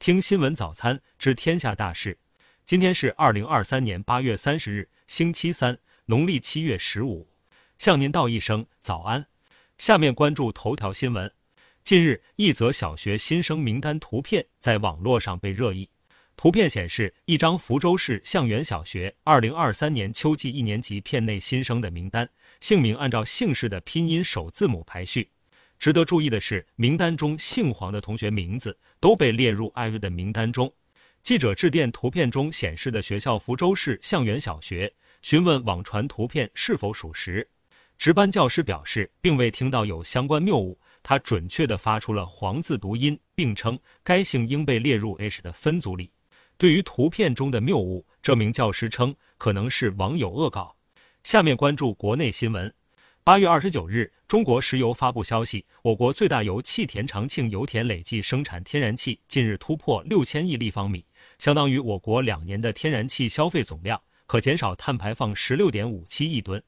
听新闻早餐知天下大事。今天是二零二三年八月三十日，星期三，农历七月十五。向您道一声早安。下面关注头条新闻。近日，一则小学新生名单图片在网络上被热议。图片显示一张福州市向园小学二零二三年秋季一年级片内新生的名单，姓名按照姓氏的拼音首字母排序。值得注意的是，名单中姓黄的同学名字都被列入 i 的名单中。记者致电图片中显示的学校福州市向源小学，询问网传图片是否属实。值班教师表示，并未听到有相关谬误，他准确地发出了黄字读音，并称该姓应被列入 H 的分组里。对于图片中的谬误，这名教师称可能是网友恶搞。下面关注国内新闻。八月二十九日，中国石油发布消息，我国最大油气田长庆油田累计生产天然气近日突破六千亿立方米，相当于我国两年的天然气消费总量，可减少碳排放十六点五七亿吨。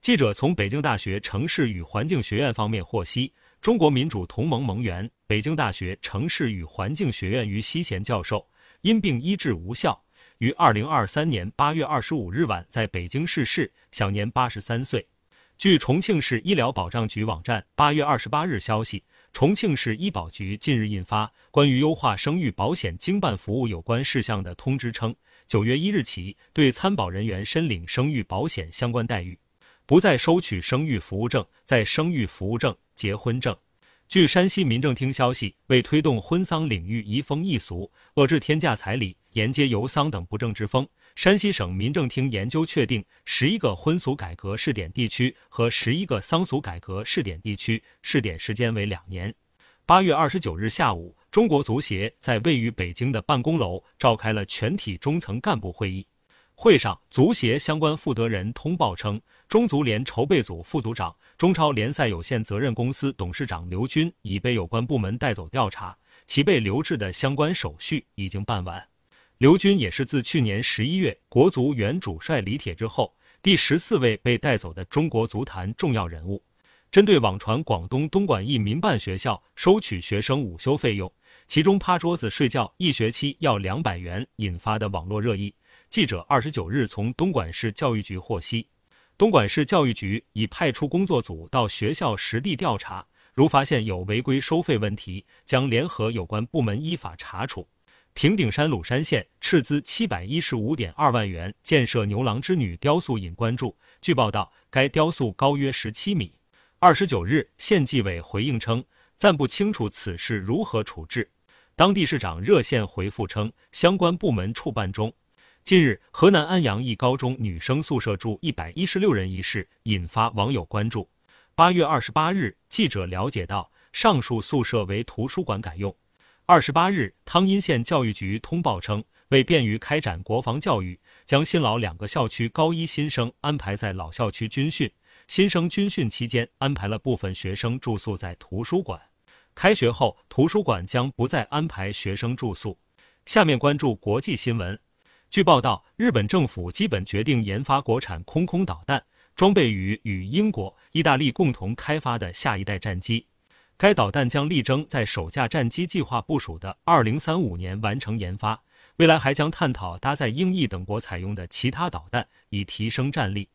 记者从北京大学城市与环境学院方面获悉，中国民主同盟盟员、北京大学城市与环境学院于西贤教授。因病医治无效，于二零二三年八月二十五日晚在北京逝世，享年八十三岁。据重庆市医疗保障局网站八月二十八日消息，重庆市医保局近日印发关于优化生育保险经办服务有关事项的通知称，九月一日起，对参保人员申领生育保险相关待遇，不再收取生育服务证、在生育服务证、结婚证。据山西民政厅消息，为推动婚丧领域移风易俗，遏制天价彩礼、沿街游丧等不正之风，山西省民政厅研究确定十一个婚俗改革试点地区和十一个丧俗改革试点地区，试点时间为两年。八月二十九日下午，中国足协在位于北京的办公楼召开了全体中层干部会议。会上，足协相关负责人通报称，中足联筹备组副组长、中超联赛有限责任公司董事长刘军已被有关部门带走调查，其被留置的相关手续已经办完。刘军也是自去年十一月国足原主帅李铁之后，第十四位被带走的中国足坛重要人物。针对网传广东东莞一民办学校收取学生午休费用，其中趴桌子睡觉一学期要两百元引发的网络热议。记者二十九日从东莞市教育局获悉，东莞市教育局已派出工作组到学校实地调查，如发现有违规收费问题，将联合有关部门依法查处。平顶山鲁山县斥资七百一十五点二万元建设牛郎织女雕塑引关注。据报道，该雕塑高约十七米。二十九日，县纪委回应称，暂不清楚此事如何处置。当地市长热线回复称，相关部门处办中。近日，河南安阳一高中女生宿舍住一百一十六人一事引发网友关注。八月二十八日，记者了解到，上述宿舍为图书馆改用。二十八日，汤阴县教育局通报称，为便于开展国防教育，将新老两个校区高一新生安排在老校区军训。新生军训期间，安排了部分学生住宿在图书馆。开学后，图书馆将不再安排学生住宿。下面关注国际新闻。据报道，日本政府基本决定研发国产空空导弹，装备于与英国、意大利共同开发的下一代战机。该导弹将力争在首架战机计划部署的2035年完成研发，未来还将探讨搭载英意等国采用的其他导弹，以提升战力。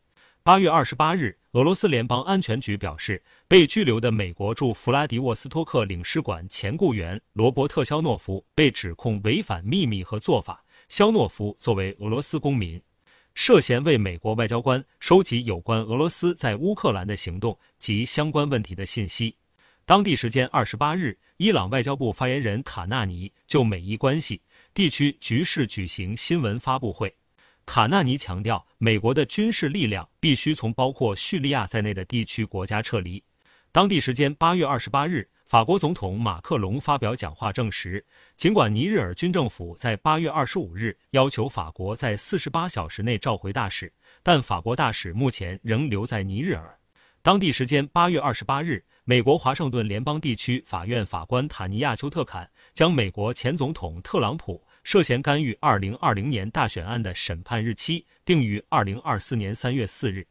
八月二十八日，俄罗斯联邦安全局表示，被拘留的美国驻弗拉迪沃斯托克领事馆前雇员罗伯特·肖诺夫被指控违反秘密和做法。肖诺夫作为俄罗斯公民，涉嫌为美国外交官收集有关俄罗斯在乌克兰的行动及相关问题的信息。当地时间二十八日，伊朗外交部发言人卡纳尼就美伊关系、地区局势举行新闻发布会。卡纳尼强调，美国的军事力量必须从包括叙利亚在内的地区国家撤离。当地时间八月二十八日。法国总统马克龙发表讲话证实，尽管尼日尔军政府在八月二十五日要求法国在四十八小时内召回大使，但法国大使目前仍留在尼日尔。当地时间八月二十八日，美国华盛顿联邦地区法院法官塔尼亚·丘特坎将美国前总统特朗普涉嫌干预二零二零年大选案的审判日期定于二零二四年三月四日。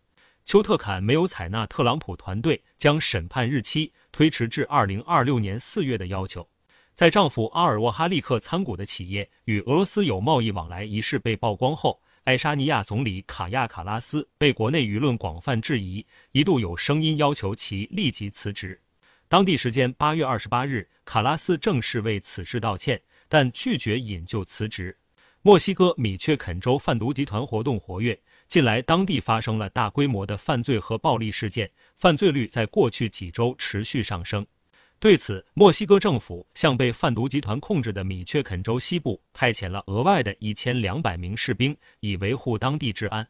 丘特坎没有采纳特朗普团队将审判日期推迟至二零二六年四月的要求。在丈夫阿尔沃哈利克参股的企业与俄罗斯有贸易往来一事被曝光后，爱沙尼亚总理卡亚卡拉斯被国内舆论广泛质疑，一度有声音要求其立即辞职。当地时间八月二十八日，卡拉斯正式为此事道歉，但拒绝引咎辞职。墨西哥米却肯州贩毒集团活动活跃，近来当地发生了大规模的犯罪和暴力事件，犯罪率在过去几周持续上升。对此，墨西哥政府向被贩毒集团控制的米却肯州西部派遣了额外的一千两百名士兵，以维护当地治安。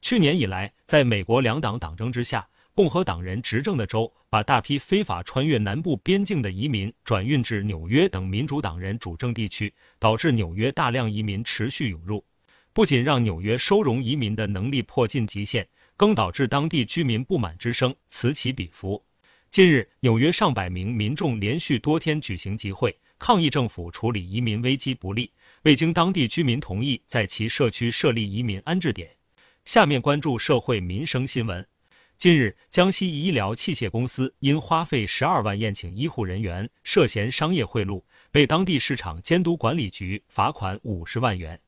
去年以来，在美国两党党争之下。共和党人执政的州把大批非法穿越南部边境的移民转运至纽约等民主党人主政地区，导致纽约大量移民持续涌入，不仅让纽约收容移民的能力迫近极限，更导致当地居民不满之声此起彼伏。近日，纽约上百名民众连续多天举行集会，抗议政府处理移民危机不力，未经当地居民同意在其社区设立移民安置点。下面关注社会民生新闻。近日，江西医疗器械公司因花费十二万宴请医护人员，涉嫌商业贿赂，被当地市场监督管理局罚款五十万元。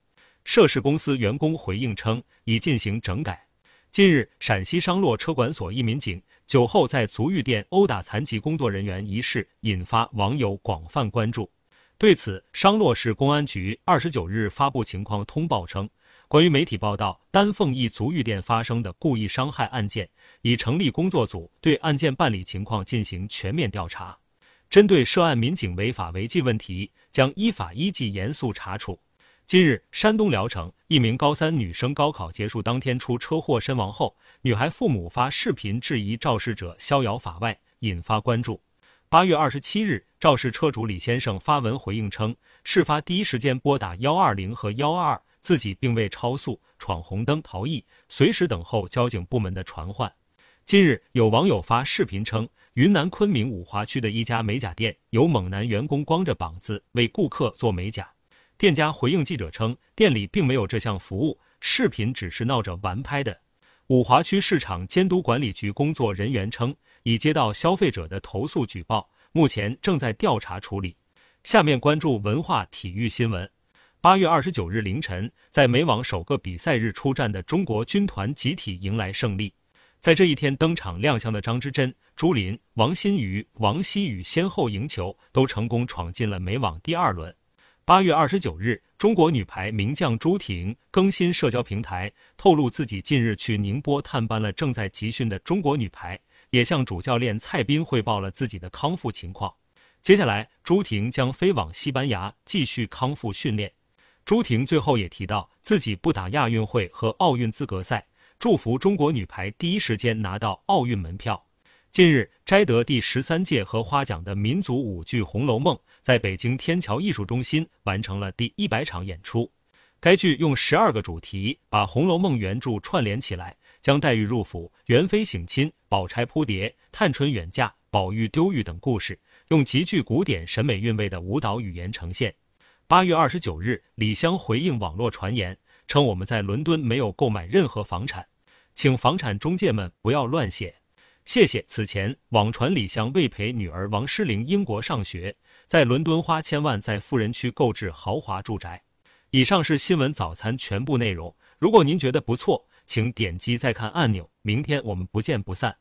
涉事公司员工回应称，已进行整改。近日，陕西商洛车管所一民警酒后在足浴店殴打残疾工作人员一事，引发网友广泛关注。对此，商洛市公安局二十九日发布情况通报称。关于媒体报道丹凤一足浴店发生的故意伤害案件，已成立工作组对案件办理情况进行全面调查。针对涉案民警违法违纪问题，将依法依纪严肃查处。近日，山东聊城一名高三女生高考结束当天出车祸身亡后，女孩父母发视频质疑肇事者逍遥法外，引发关注。八月二十七日，肇事车主李先生发文回应称，事发第一时间拨打幺二零和幺二二。自己并未超速、闯红灯逃逸，随时等候交警部门的传唤。近日，有网友发视频称，云南昆明五华区的一家美甲店有猛男员工光着膀子为顾客做美甲。店家回应记者称，店里并没有这项服务，视频只是闹着玩拍的。五华区市场监督管理局工作人员称，已接到消费者的投诉举报，目前正在调查处理。下面关注文化体育新闻。八月二十九日凌晨，在美网首个比赛日出战的中国军团集体迎来胜利。在这一天登场亮相的张之臻、朱琳、王欣瑜、王希雨先后赢球，都成功闯进了美网第二轮。八月二十九日，中国女排名将朱婷更新社交平台，透露自己近日去宁波探班了正在集训的中国女排，也向主教练蔡斌汇报了自己的康复情况。接下来，朱婷将飞往西班牙继续康复训练。朱婷最后也提到自己不打亚运会和奥运资格赛，祝福中国女排第一时间拿到奥运门票。近日摘得第十三届荷花奖的民族舞剧《红楼梦》在北京天桥艺术中心完成了第一百场演出。该剧用十二个主题把《红楼梦》原著串联起来，将黛玉入府、元妃省亲、宝钗扑蝶、探春远嫁、宝玉丢玉等故事，用极具古典审美韵味的舞蹈语言呈现。八月二十九日，李湘回应网络传言称：“我们在伦敦没有购买任何房产，请房产中介们不要乱写，谢谢。”此前网传李湘为陪女儿王诗龄英国上学，在伦敦花千万在富人区购置豪华住宅。以上是新闻早餐全部内容。如果您觉得不错，请点击再看按钮。明天我们不见不散。